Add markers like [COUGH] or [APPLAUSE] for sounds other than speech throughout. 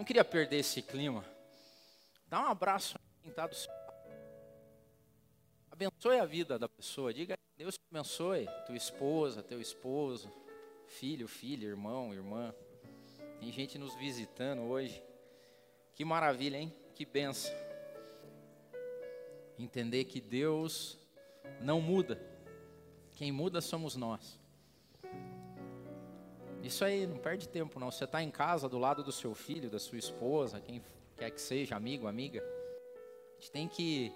Não queria perder esse clima. Dá um abraço quem está do seu Abençoe a vida da pessoa. Diga, Deus te abençoe. Tua esposa, teu esposo, filho, filha, irmão, irmã. Tem gente nos visitando hoje. Que maravilha, hein? Que benção. Entender que Deus não muda. Quem muda somos nós. Isso aí, não perde tempo não. Você está em casa do lado do seu filho, da sua esposa, quem quer que seja, amigo, amiga. A gente tem que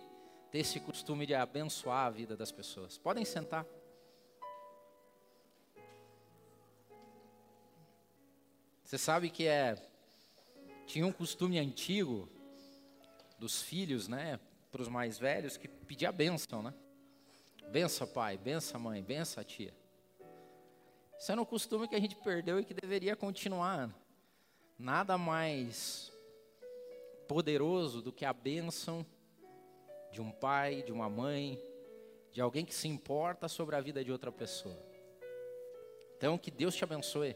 ter esse costume de abençoar a vida das pessoas. Podem sentar. Você sabe que é tinha um costume antigo dos filhos, né, para os mais velhos que pedia bênção, né? Bença pai, bença mãe, bença tia. Isso era um costume que a gente perdeu e que deveria continuar. Nada mais poderoso do que a bênção de um pai, de uma mãe, de alguém que se importa sobre a vida de outra pessoa. Então, que Deus te abençoe,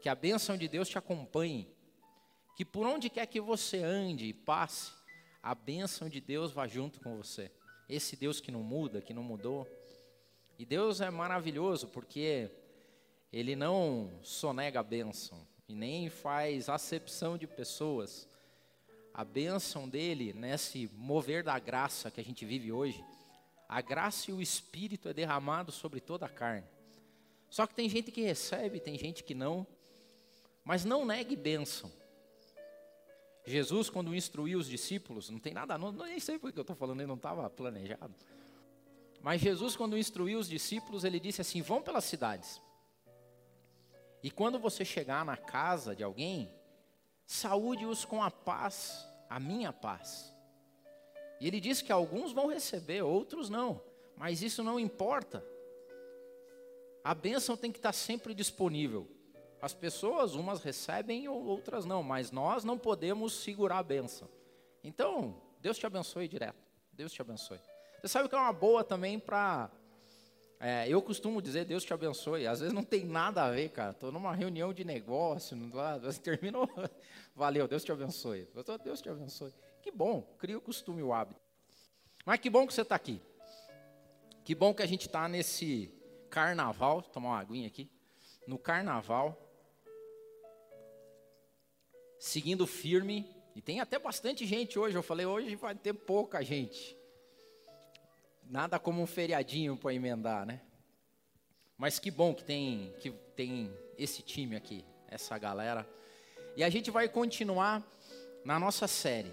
que a bênção de Deus te acompanhe, que por onde quer que você ande e passe, a bênção de Deus vá junto com você. Esse Deus que não muda, que não mudou. E Deus é maravilhoso porque Ele não sonega a bênção e nem faz acepção de pessoas a bênção dele nesse mover da graça que a gente vive hoje, a graça e o Espírito é derramado sobre toda a carne. Só que tem gente que recebe, tem gente que não, mas não negue bênção. Jesus, quando instruiu os discípulos, não tem nada, não, nem sei porque eu estou falando, ele não estava planejado. Mas Jesus, quando instruiu os discípulos, ele disse assim: vão pelas cidades. E quando você chegar na casa de alguém, saúde-os com a paz, a minha paz. E ele diz que alguns vão receber, outros não, mas isso não importa. A bênção tem que estar sempre disponível. As pessoas, umas recebem, outras não, mas nós não podemos segurar a bênção. Então, Deus te abençoe direto. Deus te abençoe. Você sabe que é uma boa também para é, eu costumo dizer Deus te abençoe. Às vezes não tem nada a ver, cara. Estou numa reunião de negócio, [LAUGHS] terminou. Valeu, Deus te abençoe. Deus te abençoe. Que bom, cria o costume, o hábito. Mas que bom que você está aqui. Que bom que a gente está nesse carnaval. Vou tomar uma aguinha aqui. No carnaval. Seguindo firme. E tem até bastante gente hoje. Eu falei, hoje vai ter pouca gente. Nada como um feriadinho para emendar, né? Mas que bom que tem, que tem esse time aqui, essa galera. E a gente vai continuar na nossa série,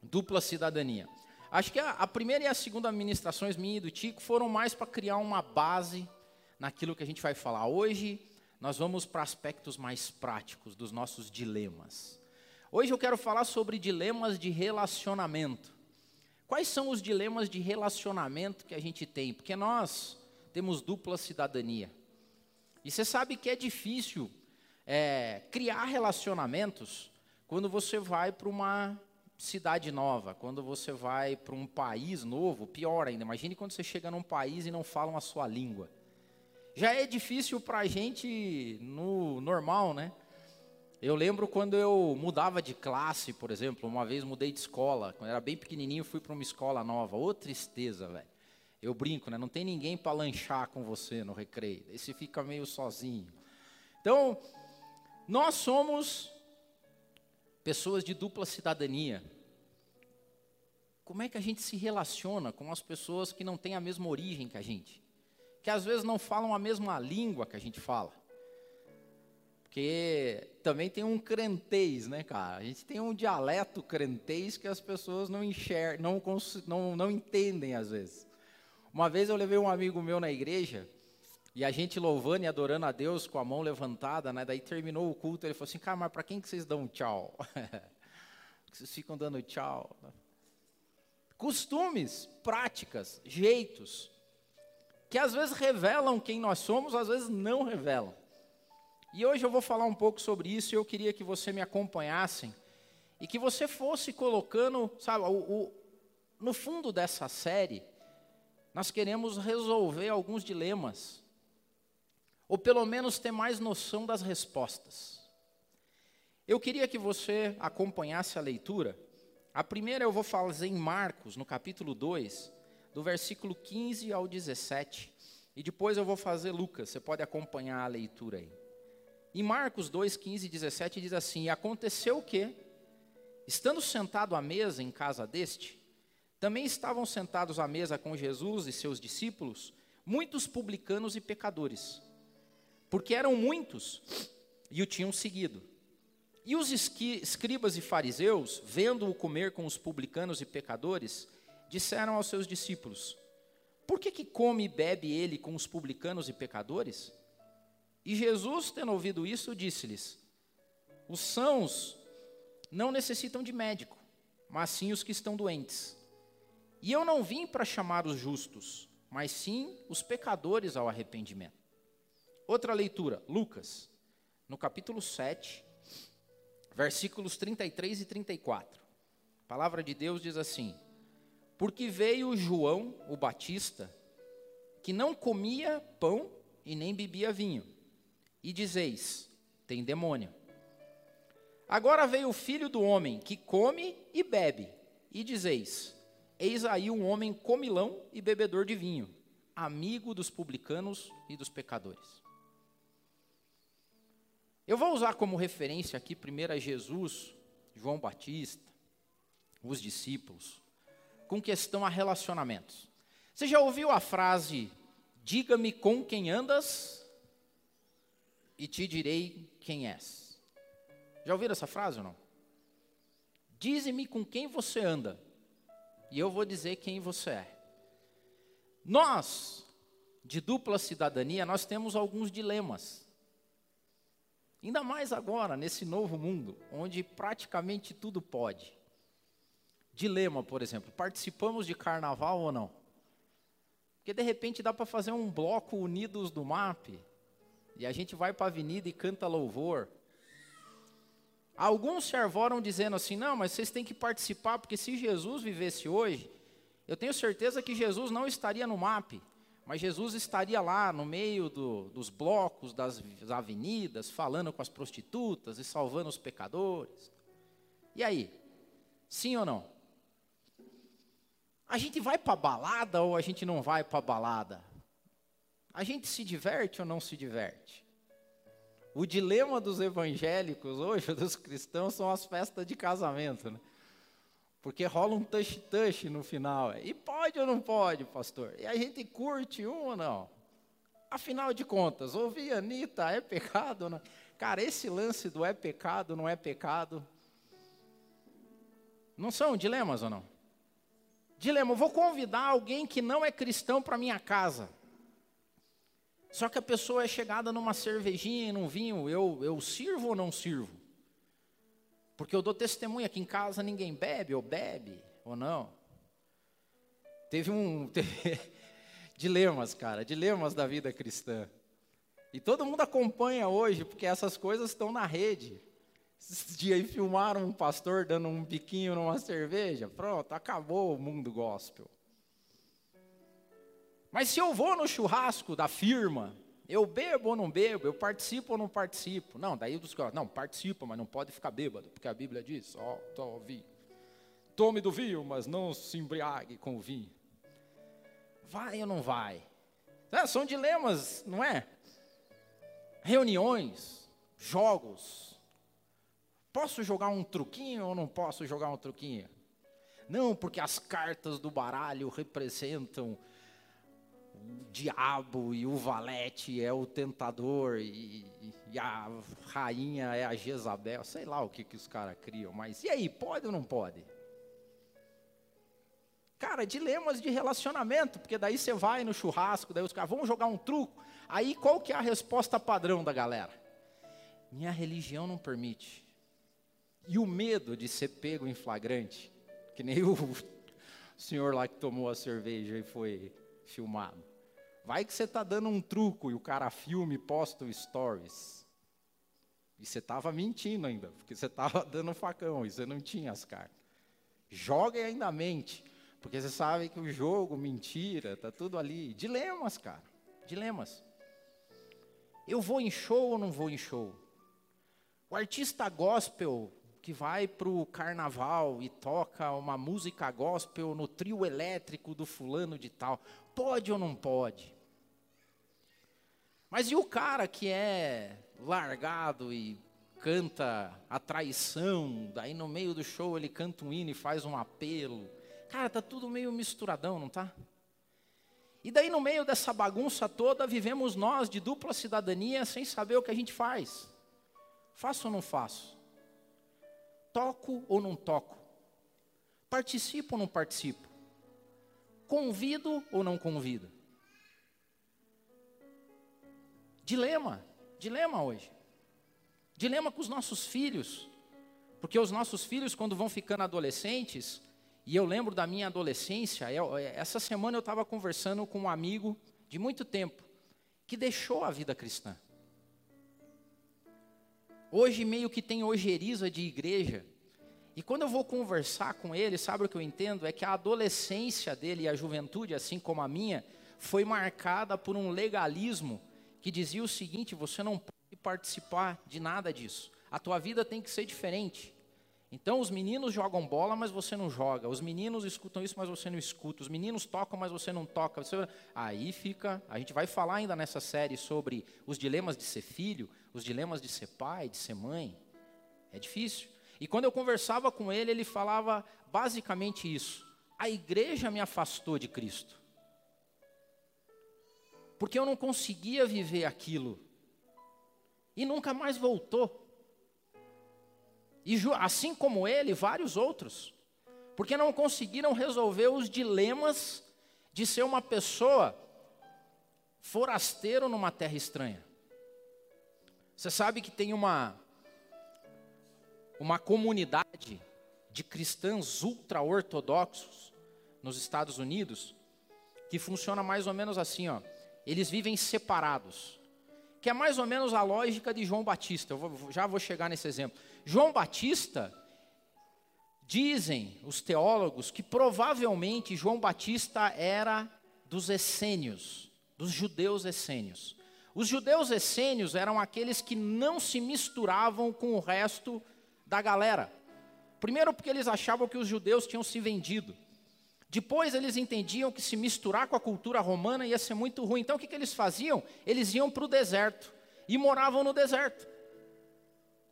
Dupla Cidadania. Acho que a, a primeira e a segunda administrações minha e do Tico foram mais para criar uma base naquilo que a gente vai falar. Hoje nós vamos para aspectos mais práticos dos nossos dilemas. Hoje eu quero falar sobre dilemas de relacionamento. Quais são os dilemas de relacionamento que a gente tem? Porque nós temos dupla cidadania. E você sabe que é difícil é, criar relacionamentos quando você vai para uma cidade nova, quando você vai para um país novo, pior ainda. Imagine quando você chega num país e não falam a sua língua. Já é difícil para a gente no normal, né? Eu lembro quando eu mudava de classe, por exemplo, uma vez mudei de escola, quando eu era bem pequenininho, fui para uma escola nova. Ô tristeza, velho. Eu brinco, né? Não tem ninguém para lanchar com você no recreio. Aí você fica meio sozinho. Então, nós somos pessoas de dupla cidadania. Como é que a gente se relaciona com as pessoas que não têm a mesma origem que a gente? Que às vezes não falam a mesma língua que a gente fala. Porque também tem um crentez, né, cara? A gente tem um dialeto crentez que as pessoas não enxergam, não, não, não entendem às vezes. Uma vez eu levei um amigo meu na igreja, e a gente louvando e adorando a Deus com a mão levantada, né? Daí terminou o culto, ele falou assim, cara, mas para quem que vocês dão tchau? [LAUGHS] vocês ficam dando tchau. Costumes, práticas, jeitos, que às vezes revelam quem nós somos, às vezes não revelam. E hoje eu vou falar um pouco sobre isso e eu queria que você me acompanhasse e que você fosse colocando, sabe, o, o, no fundo dessa série, nós queremos resolver alguns dilemas, ou pelo menos ter mais noção das respostas. Eu queria que você acompanhasse a leitura. A primeira eu vou fazer em Marcos, no capítulo 2, do versículo 15 ao 17. E depois eu vou fazer Lucas, você pode acompanhar a leitura aí. Em Marcos 2, 15 e 17 diz assim: E aconteceu que, estando sentado à mesa em casa deste, também estavam sentados à mesa com Jesus e seus discípulos muitos publicanos e pecadores, porque eram muitos e o tinham seguido. E os escribas e fariseus, vendo-o comer com os publicanos e pecadores, disseram aos seus discípulos: Por que, que come e bebe ele com os publicanos e pecadores? E Jesus, tendo ouvido isso, disse-lhes: Os sãos não necessitam de médico, mas sim os que estão doentes. E eu não vim para chamar os justos, mas sim os pecadores ao arrependimento. Outra leitura, Lucas, no capítulo 7, versículos 33 e 34. A palavra de Deus diz assim: Porque veio João, o Batista, que não comia pão e nem bebia vinho, e dizeis: tem demônio. Agora veio o filho do homem, que come e bebe, e dizeis: Eis aí um homem comilão e bebedor de vinho, amigo dos publicanos e dos pecadores. Eu vou usar como referência aqui primeiro a Jesus, João Batista, os discípulos, com questão a relacionamentos. Você já ouviu a frase: Diga-me com quem andas e te direi quem és? Já ouviram essa frase ou não? Dize-me com quem você anda e eu vou dizer quem você é. Nós, de dupla cidadania, nós temos alguns dilemas. Ainda mais agora, nesse novo mundo, onde praticamente tudo pode. Dilema, por exemplo, participamos de carnaval ou não? Porque de repente dá para fazer um bloco Unidos do MAP, e a gente vai para a avenida e canta louvor. Alguns se arvoram dizendo assim: não, mas vocês têm que participar, porque se Jesus vivesse hoje, eu tenho certeza que Jesus não estaria no MAP, mas Jesus estaria lá no meio do, dos blocos, das avenidas, falando com as prostitutas e salvando os pecadores. E aí? Sim ou não? A gente vai para balada ou a gente não vai para balada? A gente se diverte ou não se diverte? O dilema dos evangélicos hoje, [LAUGHS] dos cristãos, são as festas de casamento, né? Porque rola um touch-touch no final. E pode ou não pode, pastor? E a gente curte um ou não? Afinal de contas, ouvir Anitta é pecado? Não? Cara, esse lance do é pecado, não é pecado. Não são dilemas ou não? Dilema, eu vou convidar alguém que não é cristão para minha casa. Só que a pessoa é chegada numa cervejinha e num vinho, eu, eu sirvo ou não sirvo? Porque eu dou testemunho aqui em casa, ninguém bebe, ou bebe, ou não. Teve um. [LAUGHS] Teve, dilemas, cara, dilemas da vida cristã. E todo mundo acompanha hoje, porque essas coisas estão na rede. Esses dias aí filmaram um pastor dando um biquinho numa cerveja. Pronto, acabou o mundo gospel. Mas se eu vou no churrasco da firma, eu bebo ou não bebo, eu participo ou não participo? Não, daí os caras, não, participa, mas não pode ficar bêbado, porque a Bíblia diz, ó, oh, vinho. Tome do vinho, mas não se embriague com o vinho. Vai ou não vai? É, são dilemas, não é? Reuniões, jogos. Posso jogar um truquinho ou não posso jogar um truquinho? Não, porque as cartas do baralho representam diabo e o valete é o tentador e, e, a rainha é a Jezabel, sei lá o que, que os caras criam, mas e aí, pode ou não pode? Cara, dilemas de relacionamento, porque daí você vai no churrasco, daí os caras vão jogar um truco, aí qual que é a resposta padrão da galera? Minha religião não permite. E o medo de ser pego em flagrante, que nem o [LAUGHS] senhor lá que tomou a cerveja e foi filmado. Vai que você está dando um truco e o cara filme e posta stories. E você estava mentindo ainda, porque você estava [LAUGHS] dando facão e você não tinha as cartas. Joga ainda mente, porque você sabe que o jogo, mentira, tá tudo ali. Dilemas, cara. Dilemas. Eu vou em show ou não vou em show? O artista gospel que vai para o carnaval e toca uma música gospel no trio elétrico do fulano de tal, pode ou não pode? Mas e o cara que é largado e canta a traição, daí no meio do show ele canta um hino e faz um apelo. Cara, tá tudo meio misturadão, não tá? E daí no meio dessa bagunça toda vivemos nós de dupla cidadania sem saber o que a gente faz. Faço ou não faço? Toco ou não toco? Participo ou não participo? Convido ou não convido? Dilema, dilema hoje. Dilema com os nossos filhos. Porque os nossos filhos, quando vão ficando adolescentes, e eu lembro da minha adolescência, eu, é, essa semana eu estava conversando com um amigo de muito tempo, que deixou a vida cristã. Hoje meio que tem ojeriza de igreja. E quando eu vou conversar com ele, sabe o que eu entendo? É que a adolescência dele e a juventude, assim como a minha, foi marcada por um legalismo que dizia o seguinte: você não pode participar de nada disso. A tua vida tem que ser diferente. Então os meninos jogam bola, mas você não joga. Os meninos escutam isso, mas você não escuta. Os meninos tocam, mas você não toca. Você... Aí fica. A gente vai falar ainda nessa série sobre os dilemas de ser filho, os dilemas de ser pai, de ser mãe. É difícil. E quando eu conversava com ele, ele falava basicamente isso: a igreja me afastou de Cristo. Porque eu não conseguia viver aquilo. E nunca mais voltou. E assim como ele, vários outros. Porque não conseguiram resolver os dilemas de ser uma pessoa forasteiro numa terra estranha. Você sabe que tem uma uma comunidade de cristãos ultra-ortodoxos nos Estados Unidos que funciona mais ou menos assim, ó. Eles vivem separados que é mais ou menos a lógica de João Batista. Eu vou, já vou chegar nesse exemplo. João Batista, dizem os teólogos que provavelmente João Batista era dos essênios, dos judeus essênios. Os judeus essênios eram aqueles que não se misturavam com o resto da galera. Primeiro, porque eles achavam que os judeus tinham se vendido. Depois eles entendiam que se misturar com a cultura romana ia ser muito ruim. Então o que, que eles faziam? Eles iam para o deserto e moravam no deserto.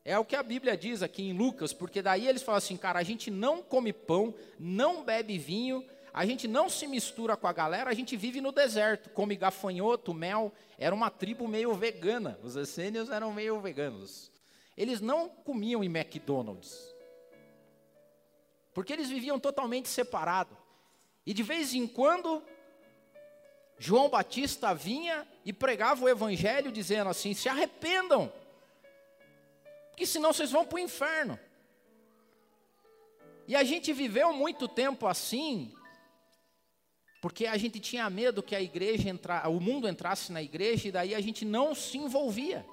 É o que a Bíblia diz aqui em Lucas, porque daí eles falam assim, cara, a gente não come pão, não bebe vinho, a gente não se mistura com a galera, a gente vive no deserto, come gafanhoto, mel. Era uma tribo meio vegana, os essênios eram meio veganos. Eles não comiam em McDonald's, porque eles viviam totalmente separados. E de vez em quando, João Batista vinha e pregava o evangelho dizendo assim: se arrependam, porque senão vocês vão para o inferno. E a gente viveu muito tempo assim, porque a gente tinha medo que a igreja entra, o mundo entrasse na igreja e daí a gente não se envolvia.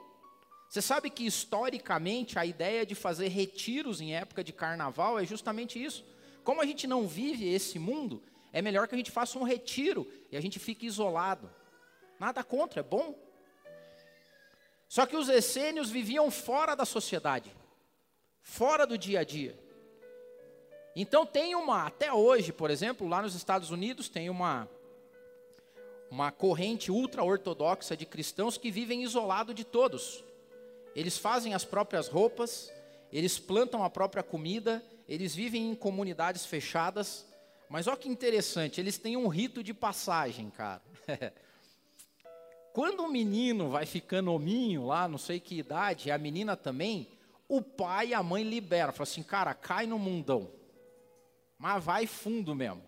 Você sabe que historicamente a ideia de fazer retiros em época de carnaval é justamente isso. Como a gente não vive esse mundo, é melhor que a gente faça um retiro e a gente fique isolado. Nada contra, é bom. Só que os essênios viviam fora da sociedade, fora do dia a dia. Então tem uma, até hoje, por exemplo, lá nos Estados Unidos tem uma uma corrente ultra-ortodoxa de cristãos que vivem isolado de todos. Eles fazem as próprias roupas, eles plantam a própria comida, eles vivem em comunidades fechadas, mas olha que interessante, eles têm um rito de passagem, cara. [LAUGHS] Quando o menino vai ficando hominho lá, não sei que idade, e a menina também, o pai e a mãe liberam. Fala assim, cara, cai no mundão. Mas vai fundo mesmo.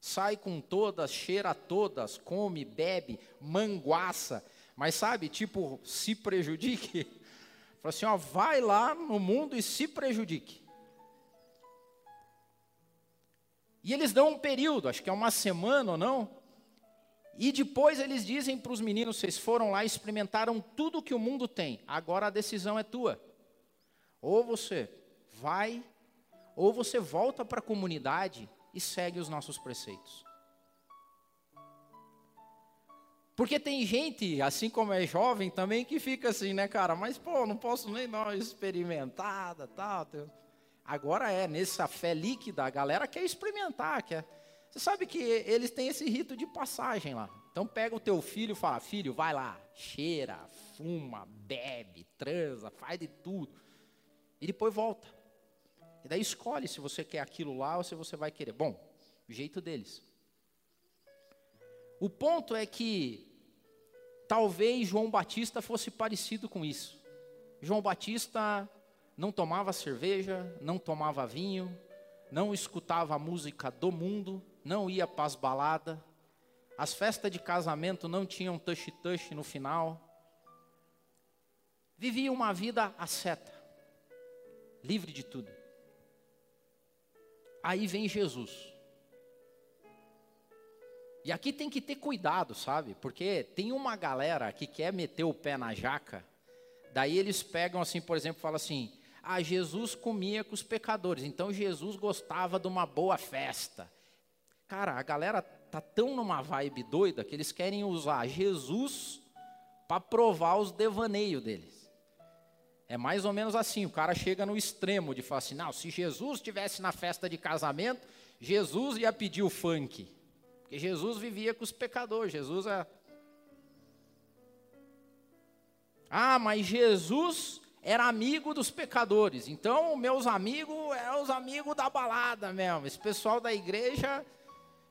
Sai com todas, cheira todas, come, bebe, manguaça. Mas sabe, tipo, se prejudique. [LAUGHS] Fala assim, ó, vai lá no mundo e se prejudique. E eles dão um período, acho que é uma semana ou não. E depois eles dizem para os meninos: vocês foram lá experimentaram tudo que o mundo tem, agora a decisão é tua. Ou você vai, ou você volta para a comunidade e segue os nossos preceitos. Porque tem gente, assim como é jovem também, que fica assim, né, cara? Mas, pô, não posso nem dar uma experimentada, tal. Agora é, nessa fé líquida, a galera quer experimentar, quer... Você sabe que eles têm esse rito de passagem lá. Então pega o teu filho e fala, filho, vai lá, cheira, fuma, bebe, transa, faz de tudo. E depois volta. E daí escolhe se você quer aquilo lá ou se você vai querer. Bom, jeito deles. O ponto é que Talvez João Batista fosse parecido com isso. João Batista não tomava cerveja, não tomava vinho, não escutava a música do mundo, não ia para as baladas, as festas de casamento não tinham touch-touch no final. Vivia uma vida asceta, livre de tudo. Aí vem Jesus. E aqui tem que ter cuidado, sabe? Porque tem uma galera que quer meter o pé na jaca, daí eles pegam assim, por exemplo, falam assim: "Ah, Jesus comia com os pecadores, então Jesus gostava de uma boa festa". Cara, a galera tá tão numa vibe doida que eles querem usar Jesus para provar os devaneios deles. É mais ou menos assim, o cara chega no extremo de falar assim: "Não, se Jesus estivesse na festa de casamento, Jesus ia pedir o funk". Porque Jesus vivia com os pecadores. Jesus é. Ah, mas Jesus era amigo dos pecadores. Então, meus amigos eram os amigos da balada mesmo. Esse pessoal da igreja.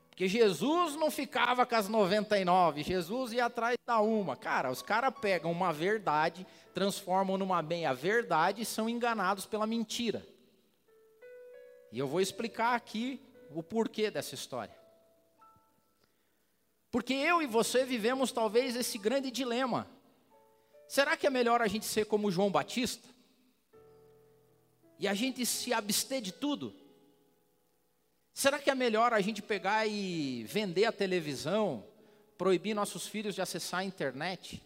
Porque Jesus não ficava com as 99, Jesus ia atrás da uma. Cara, os caras pegam uma verdade, transformam numa meia-verdade e são enganados pela mentira. E eu vou explicar aqui o porquê dessa história. Porque eu e você vivemos talvez esse grande dilema. Será que é melhor a gente ser como João Batista? E a gente se abster de tudo? Será que é melhor a gente pegar e vender a televisão, proibir nossos filhos de acessar a internet?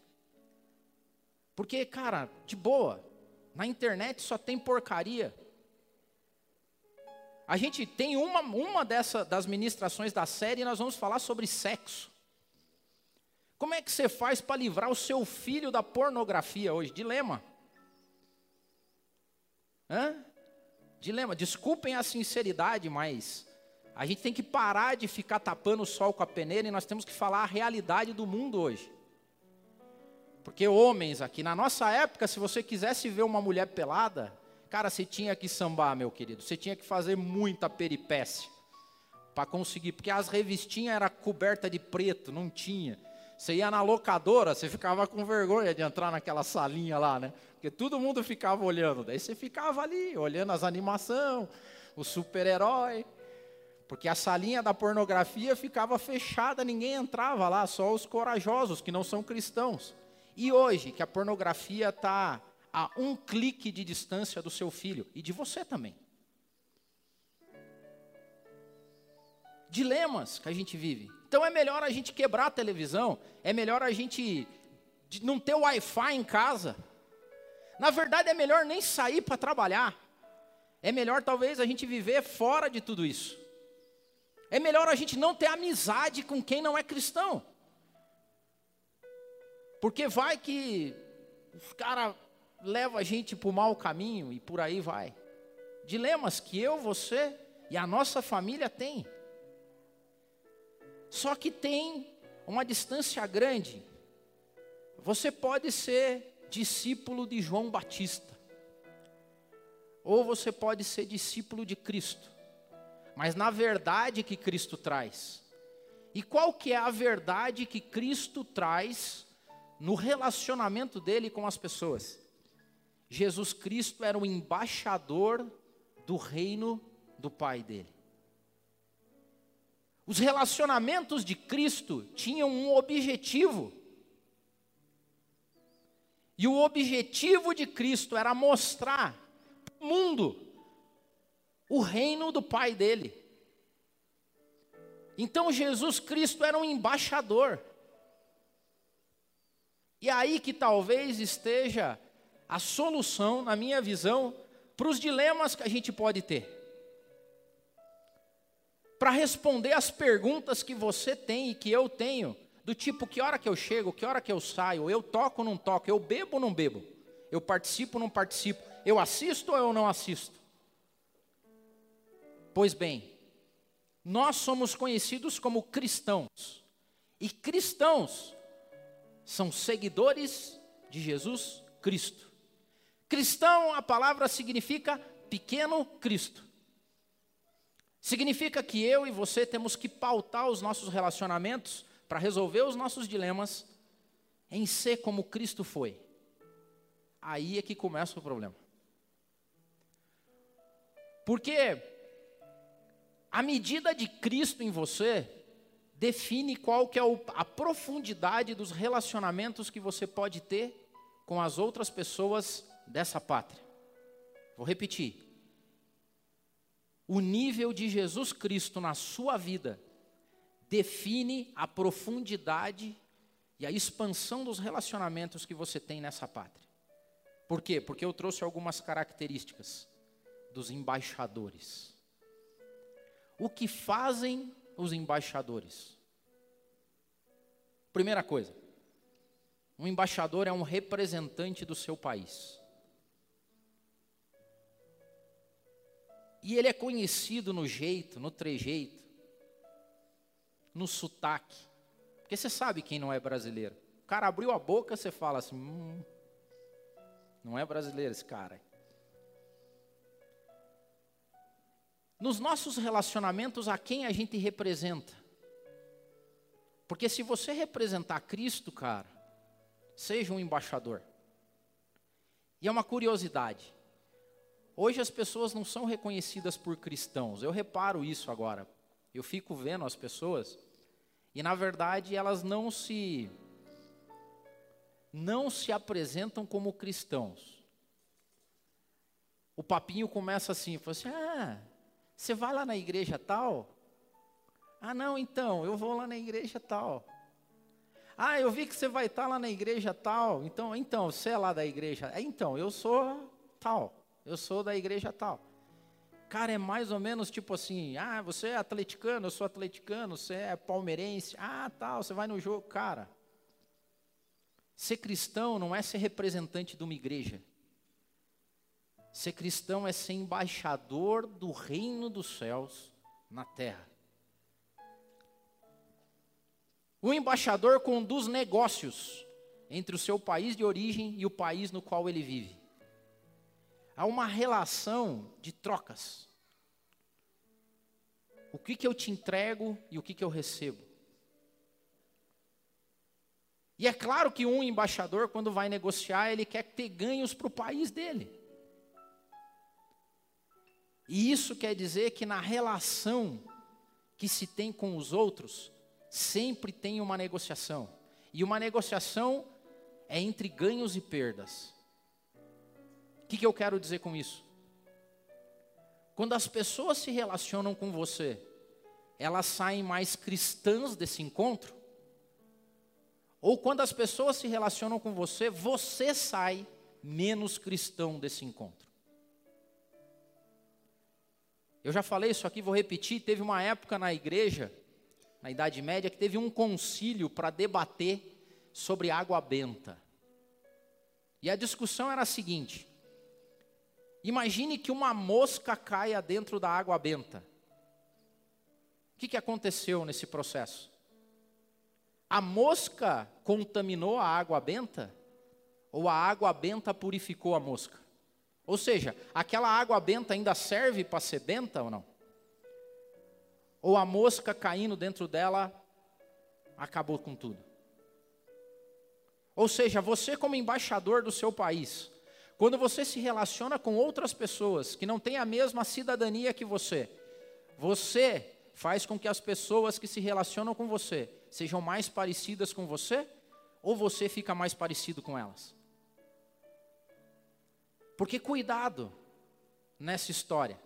Porque, cara, de boa, na internet só tem porcaria. A gente tem uma, uma dessa, das ministrações da série e nós vamos falar sobre sexo. Como é que você faz para livrar o seu filho da pornografia hoje? Dilema. Hã? Dilema. Desculpem a sinceridade, mas a gente tem que parar de ficar tapando o sol com a peneira e nós temos que falar a realidade do mundo hoje. Porque homens aqui, na nossa época, se você quisesse ver uma mulher pelada, cara, você tinha que sambar, meu querido. Você tinha que fazer muita peripécia para conseguir, porque as revistinhas eram cobertas de preto, não tinha. Você ia na locadora, você ficava com vergonha de entrar naquela salinha lá, né? Porque todo mundo ficava olhando. Daí você ficava ali, olhando as animações, o super-herói. Porque a salinha da pornografia ficava fechada, ninguém entrava lá, só os corajosos que não são cristãos. E hoje, que a pornografia está a um clique de distância do seu filho e de você também. Dilemas que a gente vive. Então é melhor a gente quebrar a televisão, é melhor a gente não ter Wi-Fi em casa. Na verdade, é melhor nem sair para trabalhar. É melhor talvez a gente viver fora de tudo isso. É melhor a gente não ter amizade com quem não é cristão. Porque vai que os caras levam a gente para o mau caminho e por aí vai. Dilemas que eu, você e a nossa família tem. Só que tem uma distância grande. Você pode ser discípulo de João Batista, ou você pode ser discípulo de Cristo, mas na verdade que Cristo traz. E qual que é a verdade que Cristo traz no relacionamento dele com as pessoas? Jesus Cristo era o embaixador do reino do Pai dele. Os relacionamentos de Cristo tinham um objetivo. E o objetivo de Cristo era mostrar para o mundo o reino do Pai dele. Então Jesus Cristo era um embaixador. E aí que talvez esteja a solução, na minha visão, para os dilemas que a gente pode ter para responder as perguntas que você tem e que eu tenho, do tipo, que hora que eu chego, que hora que eu saio, eu toco ou não toco, eu bebo ou não bebo, eu participo ou não participo, eu assisto ou eu não assisto. Pois bem, nós somos conhecidos como cristãos, e cristãos são seguidores de Jesus Cristo. Cristão, a palavra significa pequeno Cristo. Significa que eu e você temos que pautar os nossos relacionamentos para resolver os nossos dilemas em ser como Cristo foi. Aí é que começa o problema. Porque a medida de Cristo em você define qual que é a profundidade dos relacionamentos que você pode ter com as outras pessoas dessa pátria. Vou repetir. O nível de Jesus Cristo na sua vida define a profundidade e a expansão dos relacionamentos que você tem nessa pátria. Por quê? Porque eu trouxe algumas características dos embaixadores. O que fazem os embaixadores? Primeira coisa, um embaixador é um representante do seu país. E ele é conhecido no jeito, no trejeito, no sotaque. Porque você sabe quem não é brasileiro. O cara abriu a boca, você fala assim: hum, não é brasileiro esse cara. Nos nossos relacionamentos, a quem a gente representa? Porque se você representar Cristo, cara, seja um embaixador. E é uma curiosidade. Hoje as pessoas não são reconhecidas por cristãos. Eu reparo isso agora. Eu fico vendo as pessoas e na verdade elas não se não se apresentam como cristãos. O papinho começa assim, fala assim: "Ah, você vai lá na igreja tal?" "Ah, não, então, eu vou lá na igreja tal." Ah, eu vi que você vai estar lá na igreja tal. Então, então, você é lá da igreja. É, então, eu sou tal. Eu sou da igreja tal. Cara, é mais ou menos tipo assim: ah, você é atleticano, eu sou atleticano, você é palmeirense, ah, tal, você vai no jogo. Cara, ser cristão não é ser representante de uma igreja. Ser cristão é ser embaixador do reino dos céus na terra. O embaixador conduz negócios entre o seu país de origem e o país no qual ele vive. Há uma relação de trocas. O que, que eu te entrego e o que, que eu recebo. E é claro que um embaixador, quando vai negociar, ele quer ter ganhos para o país dele. E isso quer dizer que na relação que se tem com os outros, sempre tem uma negociação. E uma negociação é entre ganhos e perdas. Que, que eu quero dizer com isso? Quando as pessoas se relacionam com você, elas saem mais cristãs desse encontro? Ou quando as pessoas se relacionam com você, você sai menos cristão desse encontro? Eu já falei isso aqui, vou repetir. Teve uma época na igreja na Idade Média, que teve um concílio para debater sobre água benta. E a discussão era a seguinte: imagine que uma mosca caia dentro da água benta. O que, que aconteceu nesse processo? A mosca contaminou a água benta? Ou a água benta purificou a mosca? Ou seja, aquela água benta ainda serve para ser benta ou não? ou a mosca caindo dentro dela acabou com tudo. Ou seja, você, como embaixador do seu país, quando você se relaciona com outras pessoas que não têm a mesma cidadania que você, você faz com que as pessoas que se relacionam com você sejam mais parecidas com você, ou você fica mais parecido com elas? Porque cuidado nessa história.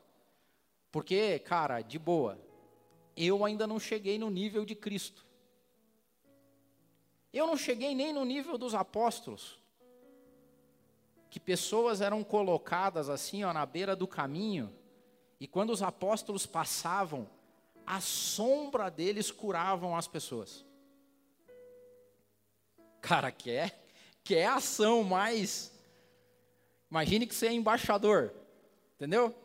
Porque, cara, de boa, eu ainda não cheguei no nível de Cristo. Eu não cheguei nem no nível dos apóstolos. Que pessoas eram colocadas assim, ó, na beira do caminho, e quando os apóstolos passavam, a sombra deles curavam as pessoas. cara quer, quer ação mais. Imagine que você é embaixador, entendeu?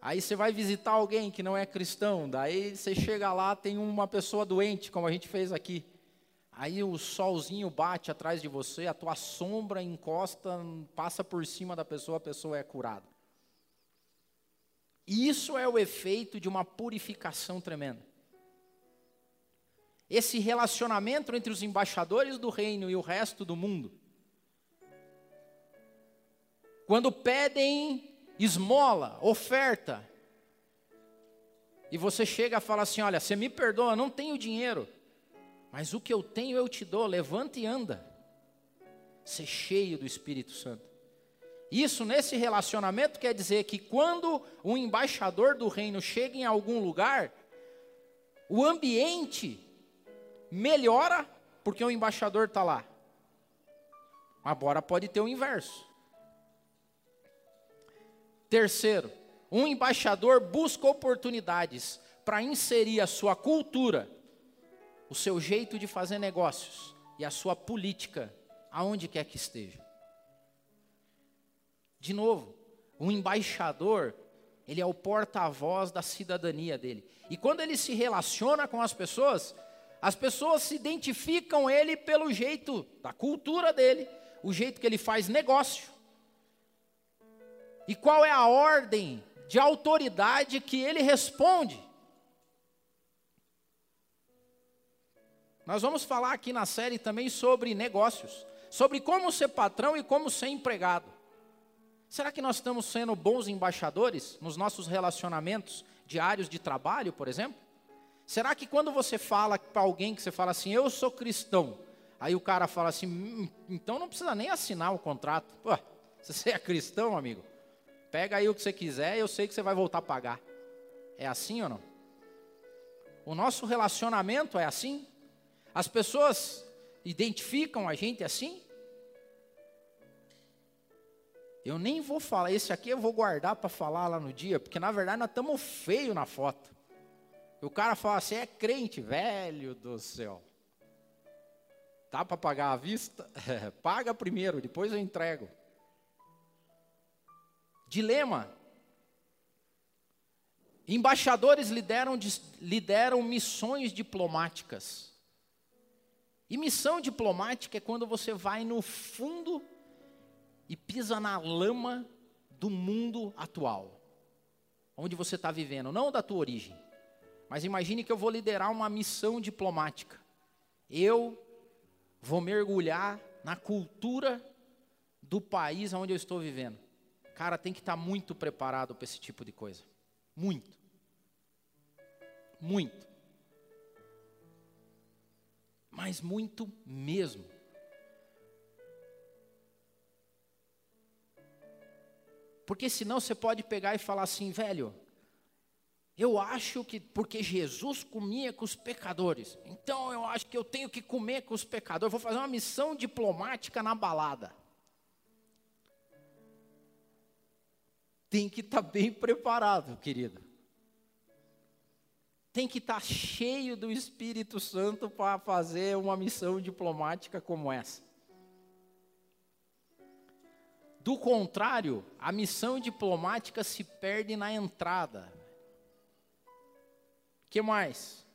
Aí você vai visitar alguém que não é cristão, daí você chega lá, tem uma pessoa doente, como a gente fez aqui. Aí o solzinho bate atrás de você, a tua sombra encosta, passa por cima da pessoa, a pessoa é curada. Isso é o efeito de uma purificação tremenda. Esse relacionamento entre os embaixadores do reino e o resto do mundo. Quando pedem esmola, oferta, e você chega e fala assim: Olha, você me perdoa, não tenho dinheiro, mas o que eu tenho eu te dou, levanta e anda. Ser cheio do Espírito Santo. Isso nesse relacionamento quer dizer que quando um embaixador do reino chega em algum lugar, o ambiente melhora porque o embaixador está lá. Agora pode ter o inverso. Terceiro, um embaixador busca oportunidades para inserir a sua cultura, o seu jeito de fazer negócios e a sua política aonde quer que esteja. De novo, um embaixador, ele é o porta-voz da cidadania dele. E quando ele se relaciona com as pessoas, as pessoas se identificam ele pelo jeito da cultura dele, o jeito que ele faz negócio. E qual é a ordem de autoridade que ele responde? Nós vamos falar aqui na série também sobre negócios, sobre como ser patrão e como ser empregado. Será que nós estamos sendo bons embaixadores nos nossos relacionamentos diários de trabalho, por exemplo? Será que quando você fala para alguém que você fala assim, eu sou cristão, aí o cara fala assim, hum, então não precisa nem assinar o contrato. Pô, [LAUGHS] você é cristão, amigo, pega aí o que você quiser, eu sei que você vai voltar a pagar. É assim ou não? O nosso relacionamento é assim? As pessoas identificam a gente assim? Eu nem vou falar, esse aqui eu vou guardar para falar lá no dia, porque na verdade nós estamos feio na foto. O cara fala assim: é crente, velho do céu. Tá para pagar à vista? [LAUGHS] Paga primeiro, depois eu entrego. Dilema. Embaixadores lideram, lideram missões diplomáticas. E missão diplomática é quando você vai no fundo e pisa na lama do mundo atual, onde você está vivendo, não da tua origem. Mas imagine que eu vou liderar uma missão diplomática. Eu vou mergulhar na cultura do país onde eu estou vivendo. Cara, tem que estar muito preparado para esse tipo de coisa. Muito. Muito. Mas muito mesmo. Porque senão você pode pegar e falar assim, velho, eu acho que porque Jesus comia com os pecadores, então eu acho que eu tenho que comer com os pecadores. vou fazer uma missão diplomática na balada. Tem que estar tá bem preparado, querido. Tem que estar tá cheio do Espírito Santo para fazer uma missão diplomática como essa. Do contrário, a missão diplomática se perde na entrada que mais?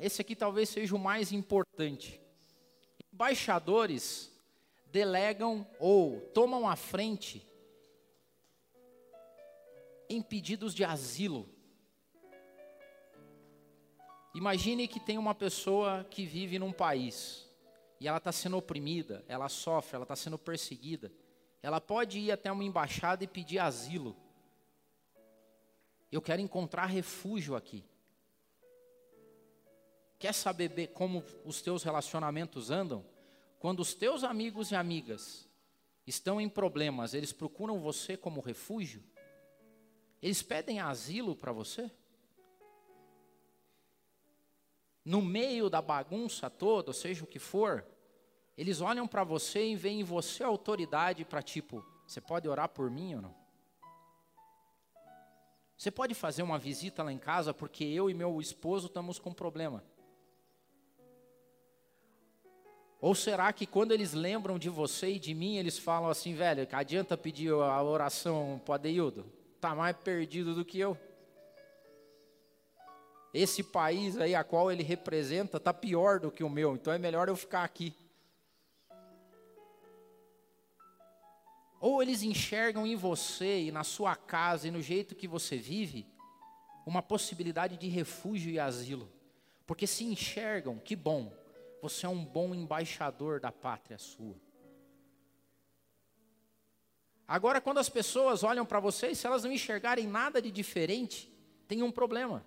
Esse aqui talvez seja o mais importante. Embaixadores delegam ou tomam a frente em pedidos de asilo. Imagine que tem uma pessoa que vive num país e ela está sendo oprimida, ela sofre, ela está sendo perseguida. Ela pode ir até uma embaixada e pedir asilo. Eu quero encontrar refúgio aqui. Quer saber como os teus relacionamentos andam? Quando os teus amigos e amigas estão em problemas, eles procuram você como refúgio? Eles pedem asilo para você? No meio da bagunça toda, seja o que for, eles olham para você e veem em você autoridade para tipo, você pode orar por mim ou não? Você pode fazer uma visita lá em casa porque eu e meu esposo estamos com problema. Ou será que quando eles lembram de você e de mim, eles falam assim, velho, adianta pedir a oração para Adeildo? Está mais perdido do que eu. Esse país aí a qual ele representa está pior do que o meu, então é melhor eu ficar aqui. Ou eles enxergam em você e na sua casa e no jeito que você vive uma possibilidade de refúgio e asilo. Porque se enxergam, que bom, você é um bom embaixador da pátria sua. Agora, quando as pessoas olham para você, se elas não enxergarem nada de diferente, tem um problema.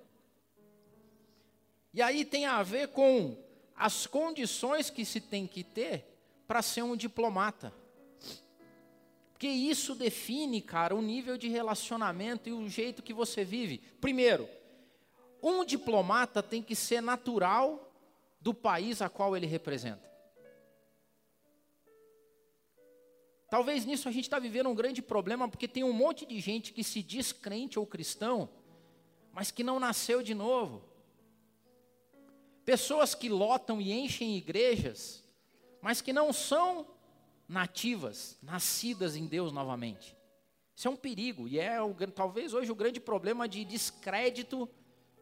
E aí tem a ver com as condições que se tem que ter para ser um diplomata. Porque isso define, cara, o nível de relacionamento e o jeito que você vive. Primeiro, um diplomata tem que ser natural do país a qual ele representa. Talvez nisso a gente está vivendo um grande problema, porque tem um monte de gente que se diz crente ou cristão, mas que não nasceu de novo. Pessoas que lotam e enchem igrejas, mas que não são nativas, nascidas em Deus novamente. Isso é um perigo e é o, talvez hoje o grande problema de descrédito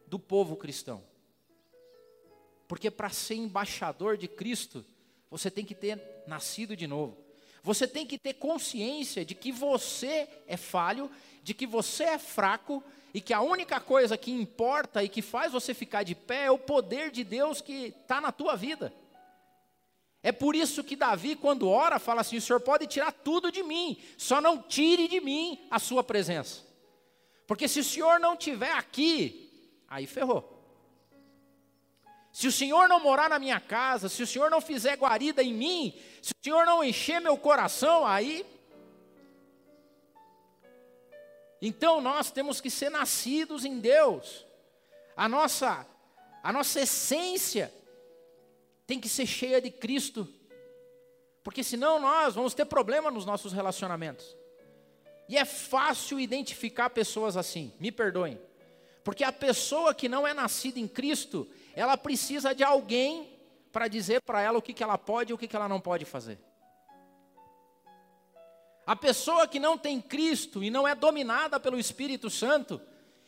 do povo cristão. Porque para ser embaixador de Cristo, você tem que ter nascido de novo. Você tem que ter consciência de que você é falho, de que você é fraco e que a única coisa que importa e que faz você ficar de pé é o poder de Deus que está na tua vida. É por isso que Davi, quando ora, fala assim: o Senhor pode tirar tudo de mim, só não tire de mim a sua presença. Porque se o Senhor não estiver aqui, aí ferrou. Se o Senhor não morar na minha casa, se o Senhor não fizer guarida em mim, se o Senhor não encher meu coração, aí. Então nós temos que ser nascidos em Deus. A nossa, a nossa essência tem que ser cheia de Cristo, porque senão nós vamos ter problema nos nossos relacionamentos. E é fácil identificar pessoas assim, me perdoem, porque a pessoa que não é nascida em Cristo, ela precisa de alguém para dizer para ela o que, que ela pode e o que, que ela não pode fazer. A pessoa que não tem Cristo e não é dominada pelo Espírito Santo,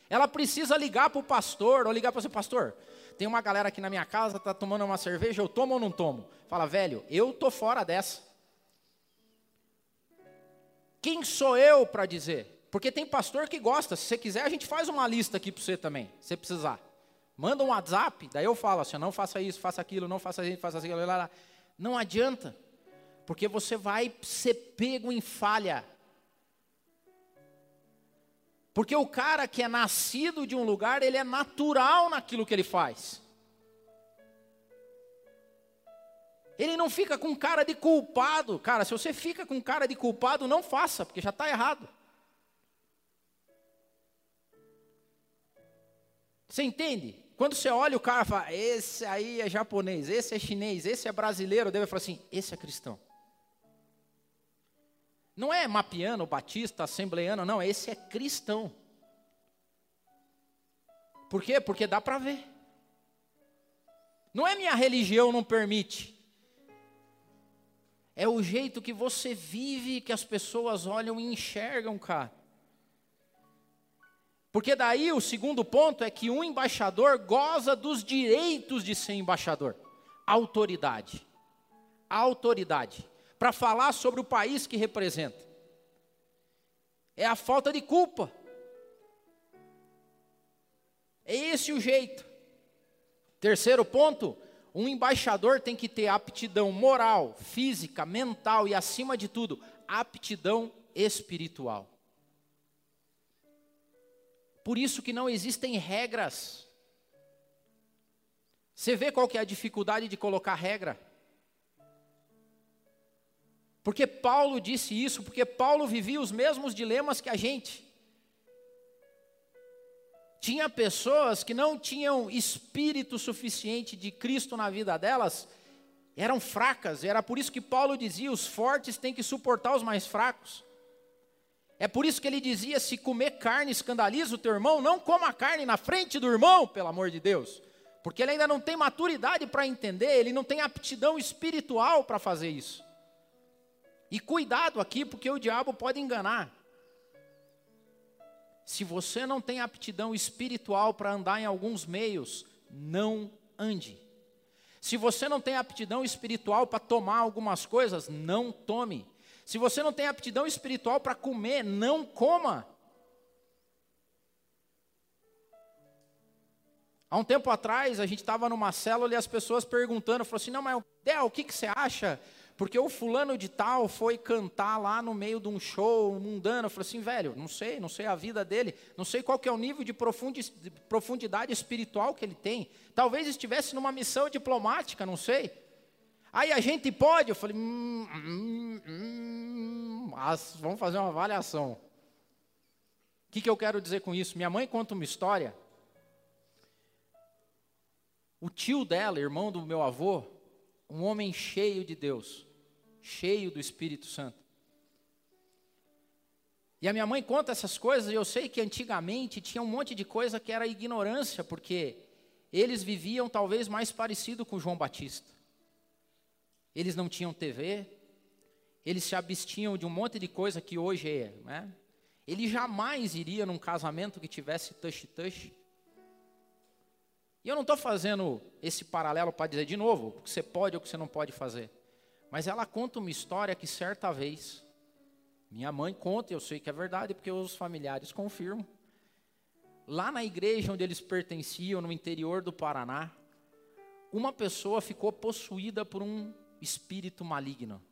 ela precisa ligar para o pastor, ou ligar para seu pastor, tem uma galera aqui na minha casa, tá tomando uma cerveja, eu tomo ou não tomo? Fala, velho, eu tô fora dessa. Quem sou eu para dizer? Porque tem pastor que gosta. Se você quiser, a gente faz uma lista aqui para você também, se precisar. Manda um WhatsApp, daí eu falo assim: não faça isso, faça aquilo, não faça isso, faça aquilo. Lá, lá. Não adianta, porque você vai ser pego em falha. Porque o cara que é nascido de um lugar, ele é natural naquilo que ele faz. Ele não fica com cara de culpado. Cara, se você fica com cara de culpado, não faça, porque já está errado. Você entende? Quando você olha o cara e fala, esse aí é japonês, esse é chinês, esse é brasileiro, deve falar assim, esse é cristão. Não é mapiano, batista, assembleiano, não, esse é cristão. Por quê? Porque dá para ver. Não é minha religião não permite. É o jeito que você vive que as pessoas olham e enxergam, cara. Porque daí o segundo ponto é que um embaixador goza dos direitos de ser embaixador. Autoridade. Autoridade para falar sobre o país que representa. É a falta de culpa. É esse o jeito. Terceiro ponto, um embaixador tem que ter aptidão moral, física, mental e, acima de tudo, aptidão espiritual. Por isso que não existem regras. Você vê qual que é a dificuldade de colocar regra? Porque Paulo disse isso, porque Paulo vivia os mesmos dilemas que a gente. Tinha pessoas que não tinham espírito suficiente de Cristo na vida delas, eram fracas, era por isso que Paulo dizia: os fortes têm que suportar os mais fracos. É por isso que ele dizia: se comer carne escandaliza o teu irmão, não coma carne na frente do irmão, pelo amor de Deus. Porque ele ainda não tem maturidade para entender, ele não tem aptidão espiritual para fazer isso. E cuidado aqui, porque o diabo pode enganar. Se você não tem aptidão espiritual para andar em alguns meios, não ande. Se você não tem aptidão espiritual para tomar algumas coisas, não tome. Se você não tem aptidão espiritual para comer, não coma. Há um tempo atrás, a gente estava numa célula e as pessoas perguntando, falou assim, não, mas Del, o que, que você acha? Porque o fulano de tal foi cantar lá no meio de um show mundano. Eu falei assim, velho, não sei, não sei a vida dele, não sei qual que é o nível de profundidade espiritual que ele tem. Talvez estivesse numa missão diplomática, não sei. Aí a gente pode, eu falei, hum, hum, hum, vamos fazer uma avaliação. O que, que eu quero dizer com isso? Minha mãe conta uma história o tio dela, irmão do meu avô, um homem cheio de Deus, cheio do Espírito Santo. E a minha mãe conta essas coisas, e eu sei que antigamente tinha um monte de coisa que era ignorância, porque eles viviam talvez mais parecido com João Batista. Eles não tinham TV, eles se abstinham de um monte de coisa que hoje é, né? Ele jamais iria num casamento que tivesse touch-touch. E eu não estou fazendo esse paralelo para dizer de novo o que você pode ou o que você não pode fazer. Mas ela conta uma história que certa vez, minha mãe conta, eu sei que é verdade, porque os familiares confirmam. Lá na igreja onde eles pertenciam, no interior do Paraná, uma pessoa ficou possuída por um espírito maligno.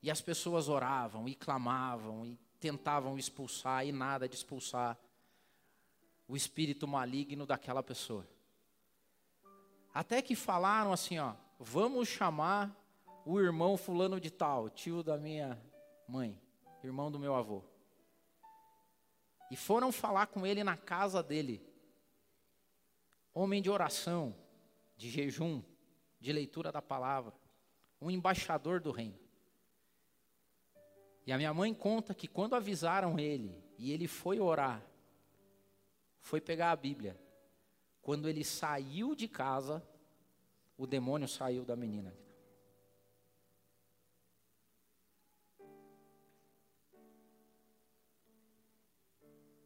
E as pessoas oravam e clamavam e tentavam expulsar, e nada de expulsar o espírito maligno daquela pessoa. Até que falaram assim, ó, vamos chamar o irmão fulano de tal, tio da minha mãe, irmão do meu avô. E foram falar com ele na casa dele. Homem de oração, de jejum, de leitura da palavra, um embaixador do reino. E a minha mãe conta que quando avisaram ele e ele foi orar, foi pegar a Bíblia. Quando ele saiu de casa, o demônio saiu da menina.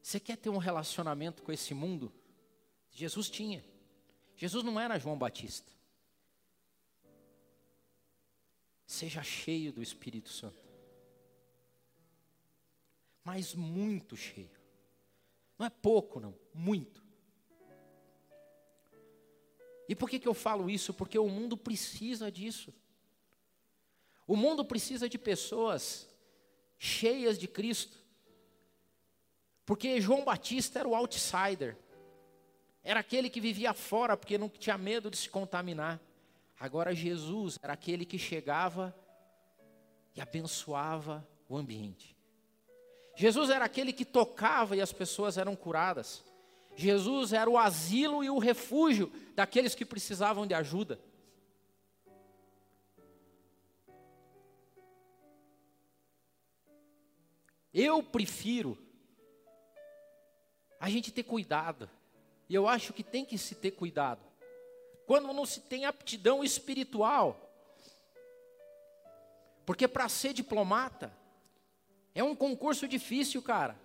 Você quer ter um relacionamento com esse mundo? Jesus tinha. Jesus não era João Batista. Seja cheio do Espírito Santo. Mas muito cheio. Não é pouco, não, muito. E por que, que eu falo isso? Porque o mundo precisa disso. O mundo precisa de pessoas cheias de Cristo. Porque João Batista era o outsider. Era aquele que vivia fora porque não tinha medo de se contaminar. Agora Jesus era aquele que chegava e abençoava o ambiente. Jesus era aquele que tocava e as pessoas eram curadas. Jesus era o asilo e o refúgio daqueles que precisavam de ajuda. Eu prefiro a gente ter cuidado. E eu acho que tem que se ter cuidado. Quando não se tem aptidão espiritual. Porque para ser diplomata, é um concurso difícil, cara.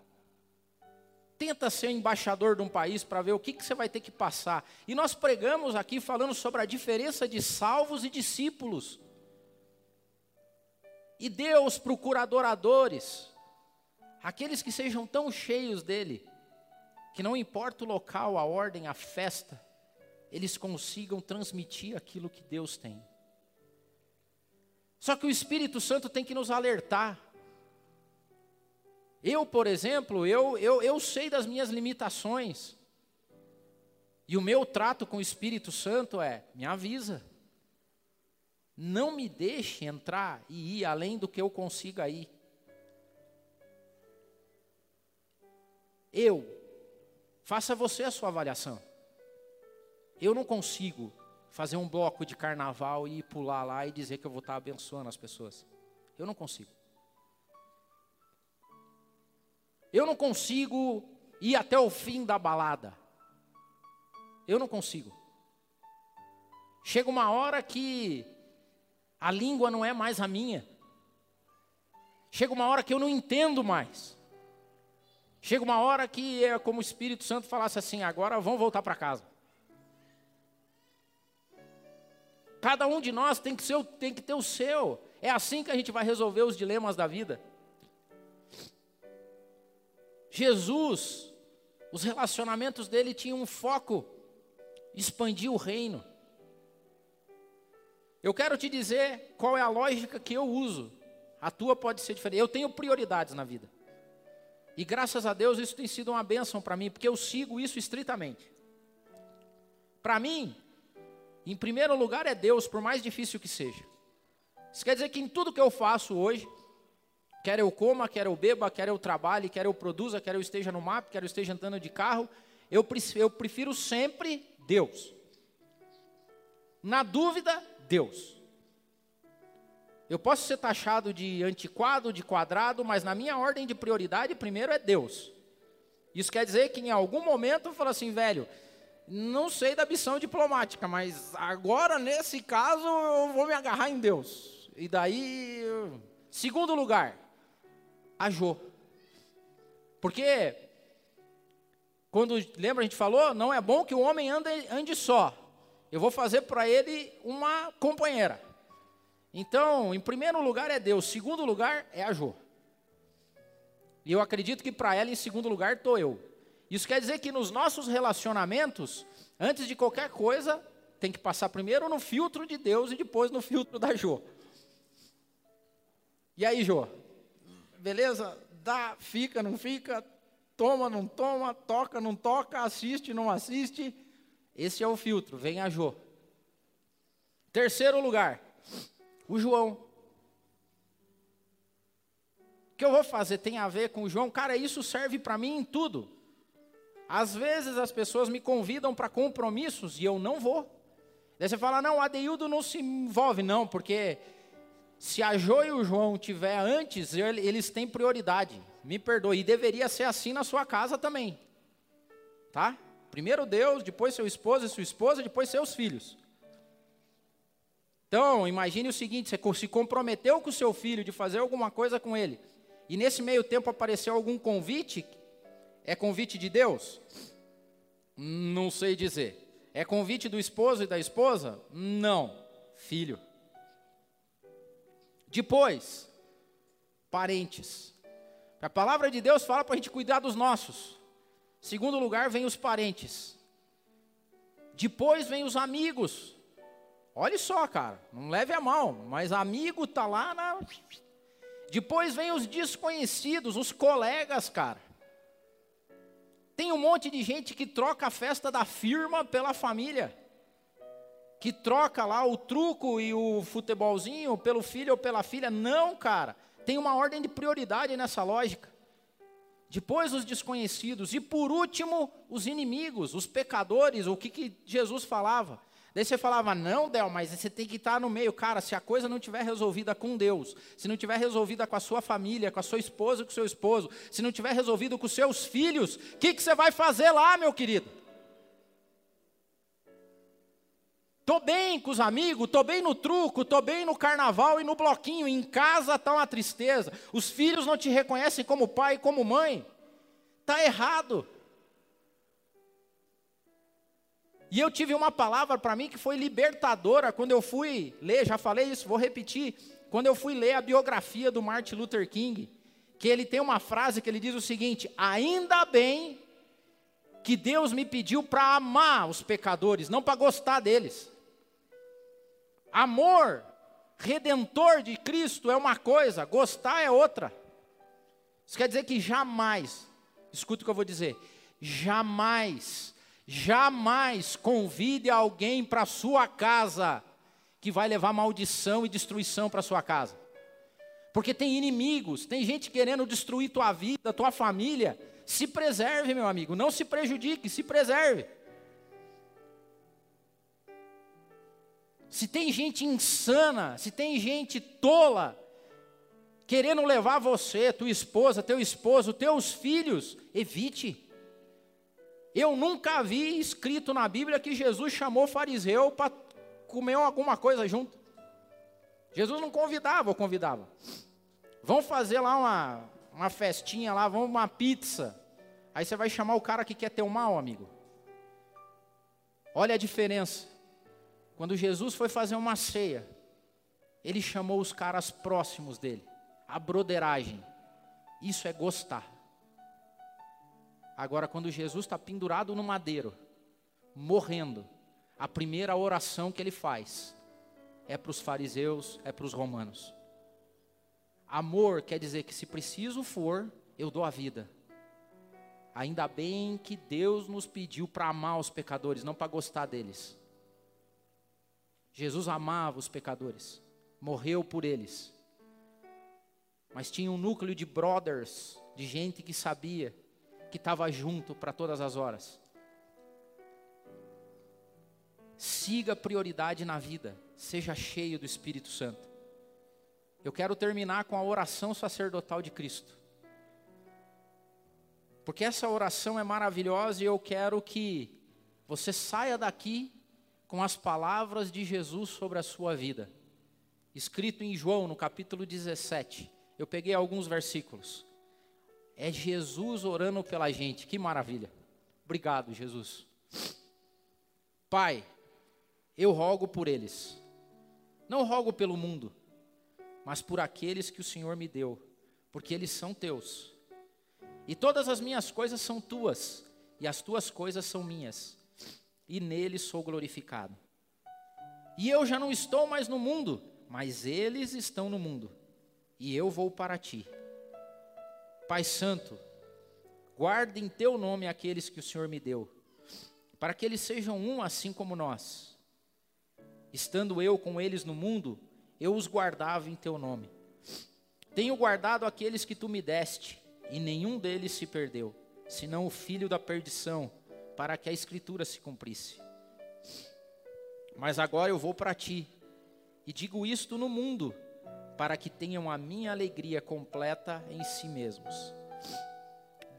Tenta ser embaixador de um país para ver o que, que você vai ter que passar. E nós pregamos aqui falando sobre a diferença de salvos e discípulos. E Deus procura adoradores, aqueles que sejam tão cheios dele, que não importa o local, a ordem, a festa, eles consigam transmitir aquilo que Deus tem. Só que o Espírito Santo tem que nos alertar. Eu, por exemplo, eu, eu, eu sei das minhas limitações. E o meu trato com o Espírito Santo é: me avisa. Não me deixe entrar e ir além do que eu consiga ir. Eu, faça você a sua avaliação. Eu não consigo fazer um bloco de carnaval e pular lá e dizer que eu vou estar abençoando as pessoas. Eu não consigo. Eu não consigo ir até o fim da balada. Eu não consigo. Chega uma hora que a língua não é mais a minha. Chega uma hora que eu não entendo mais. Chega uma hora que é como o Espírito Santo falasse assim: agora vamos voltar para casa. Cada um de nós tem que, ser, tem que ter o seu. É assim que a gente vai resolver os dilemas da vida. Jesus, os relacionamentos dele tinham um foco, expandir o reino. Eu quero te dizer qual é a lógica que eu uso. A tua pode ser diferente. Eu tenho prioridades na vida. E graças a Deus isso tem sido uma bênção para mim, porque eu sigo isso estritamente. Para mim, em primeiro lugar é Deus, por mais difícil que seja. Isso quer dizer que em tudo que eu faço hoje, quer eu coma, quer eu beba, quer eu trabalhe, quer eu produza, quer eu esteja no mapa, quer eu esteja andando de carro, eu prefiro, sempre Deus. Na dúvida, Deus. Eu posso ser taxado de antiquado, de quadrado, mas na minha ordem de prioridade, primeiro é Deus. Isso quer dizer que em algum momento eu falo assim, velho, não sei da missão diplomática, mas agora nesse caso eu vou me agarrar em Deus. E daí, segundo lugar, a Jô. Porque quando lembra a gente falou, não é bom que o homem ande, ande só. Eu vou fazer para ele uma companheira. Então, em primeiro lugar é Deus, segundo lugar é a Jô. E eu acredito que para ela, em segundo lugar, estou eu. Isso quer dizer que nos nossos relacionamentos, antes de qualquer coisa, tem que passar primeiro no filtro de Deus e depois no filtro da Jô. E aí, Jô? Beleza? Dá, fica, não fica, toma, não toma, toca, não toca, assiste, não assiste. Esse é o filtro, vem a Jô. Terceiro lugar, o João. O que eu vou fazer tem a ver com o João? Cara, isso serve para mim em tudo. Às vezes as pessoas me convidam para compromissos e eu não vou. Daí você fala, não, Adeildo não se envolve, não, porque se a Jo e o João tiver antes, eles têm prioridade. Me perdoe. E deveria ser assim na sua casa também. Tá? Primeiro Deus, depois seu esposo e sua esposa, depois seus filhos. Então, imagine o seguinte: você se comprometeu com o seu filho de fazer alguma coisa com ele, e nesse meio tempo apareceu algum convite, é convite de Deus? Não sei dizer. É convite do esposo e da esposa? Não, filho. Depois, parentes. A palavra de Deus fala para a gente cuidar dos nossos. Segundo lugar, vem os parentes. Depois vem os amigos. Olhe só, cara, não leve a mão, mas amigo tá lá na. Depois vem os desconhecidos, os colegas, cara. Tem um monte de gente que troca a festa da firma pela família. Que troca lá o truco e o futebolzinho pelo filho ou pela filha. Não, cara. Tem uma ordem de prioridade nessa lógica. Depois os desconhecidos. E por último, os inimigos, os pecadores, o que, que Jesus falava. Daí você falava, não, Del, mas você tem que estar no meio. Cara, se a coisa não tiver resolvida com Deus, se não tiver resolvida com a sua família, com a sua esposa, com o seu esposo, se não tiver resolvido com os seus filhos, o que, que você vai fazer lá, meu querido? Tô bem com os amigos, tô bem no truco, tô bem no carnaval e no bloquinho. Em casa está uma tristeza. Os filhos não te reconhecem como pai como mãe. Tá errado. E eu tive uma palavra para mim que foi libertadora quando eu fui ler, já falei isso, vou repetir. Quando eu fui ler a biografia do Martin Luther King, que ele tem uma frase que ele diz o seguinte: Ainda bem que Deus me pediu para amar os pecadores, não para gostar deles. Amor redentor de Cristo é uma coisa, gostar é outra. Isso quer dizer que jamais, escuta o que eu vou dizer, jamais Jamais convide alguém para sua casa que vai levar maldição e destruição para sua casa. Porque tem inimigos, tem gente querendo destruir tua vida, tua família. Se preserve, meu amigo, não se prejudique, se preserve. Se tem gente insana, se tem gente tola, querendo levar você, tua esposa, teu esposo, teus filhos, evite. Eu nunca vi escrito na Bíblia que Jesus chamou fariseu para comer alguma coisa junto. Jesus não convidava ou convidava. Vamos fazer lá uma, uma festinha lá, vamos uma pizza. Aí você vai chamar o cara que quer ter mal, amigo. Olha a diferença. Quando Jesus foi fazer uma ceia, ele chamou os caras próximos dele. A broderagem. Isso é gostar. Agora, quando Jesus está pendurado no madeiro, morrendo, a primeira oração que ele faz é para os fariseus, é para os romanos. Amor quer dizer que se preciso for, eu dou a vida. Ainda bem que Deus nos pediu para amar os pecadores, não para gostar deles. Jesus amava os pecadores, morreu por eles. Mas tinha um núcleo de brothers, de gente que sabia que estava junto para todas as horas. Siga prioridade na vida, seja cheio do Espírito Santo. Eu quero terminar com a oração sacerdotal de Cristo. Porque essa oração é maravilhosa e eu quero que você saia daqui com as palavras de Jesus sobre a sua vida. Escrito em João, no capítulo 17. Eu peguei alguns versículos. É Jesus orando pela gente. Que maravilha. Obrigado, Jesus. Pai, eu rogo por eles. Não rogo pelo mundo, mas por aqueles que o Senhor me deu, porque eles são teus. E todas as minhas coisas são tuas, e as tuas coisas são minhas, e neles sou glorificado. E eu já não estou mais no mundo, mas eles estão no mundo, e eu vou para ti. Pai Santo, guarde em teu nome aqueles que o Senhor me deu, para que eles sejam um assim como nós. Estando eu com eles no mundo, eu os guardava em teu nome. Tenho guardado aqueles que tu me deste, e nenhum deles se perdeu, senão o filho da perdição, para que a escritura se cumprisse. Mas agora eu vou para ti, e digo isto no mundo, para que tenham a minha alegria completa em si mesmos.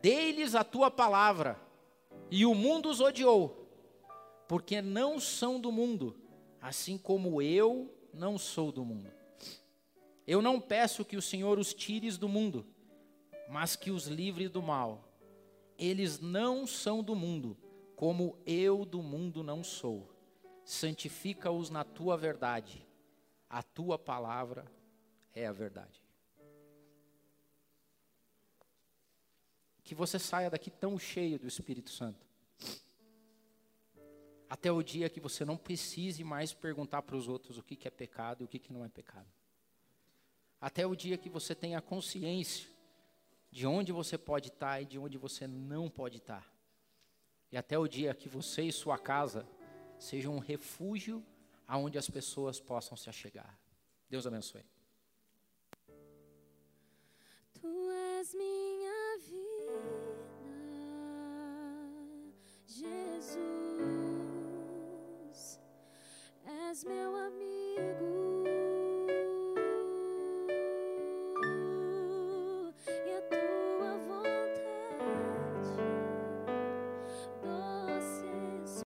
Dei-lhes a tua palavra, e o mundo os odiou, porque não são do mundo, assim como eu não sou do mundo. Eu não peço que o Senhor os tires do mundo, mas que os livre do mal. Eles não são do mundo, como eu do mundo não sou. Santifica-os na tua verdade. A tua palavra é a verdade. Que você saia daqui tão cheio do Espírito Santo. Até o dia que você não precise mais perguntar para os outros o que, que é pecado e o que, que não é pecado. Até o dia que você tenha consciência de onde você pode estar e de onde você não pode estar. E até o dia que você e sua casa sejam um refúgio aonde as pessoas possam se achegar. Deus abençoe. Tu és minha vida, Jesus, és meu amigo.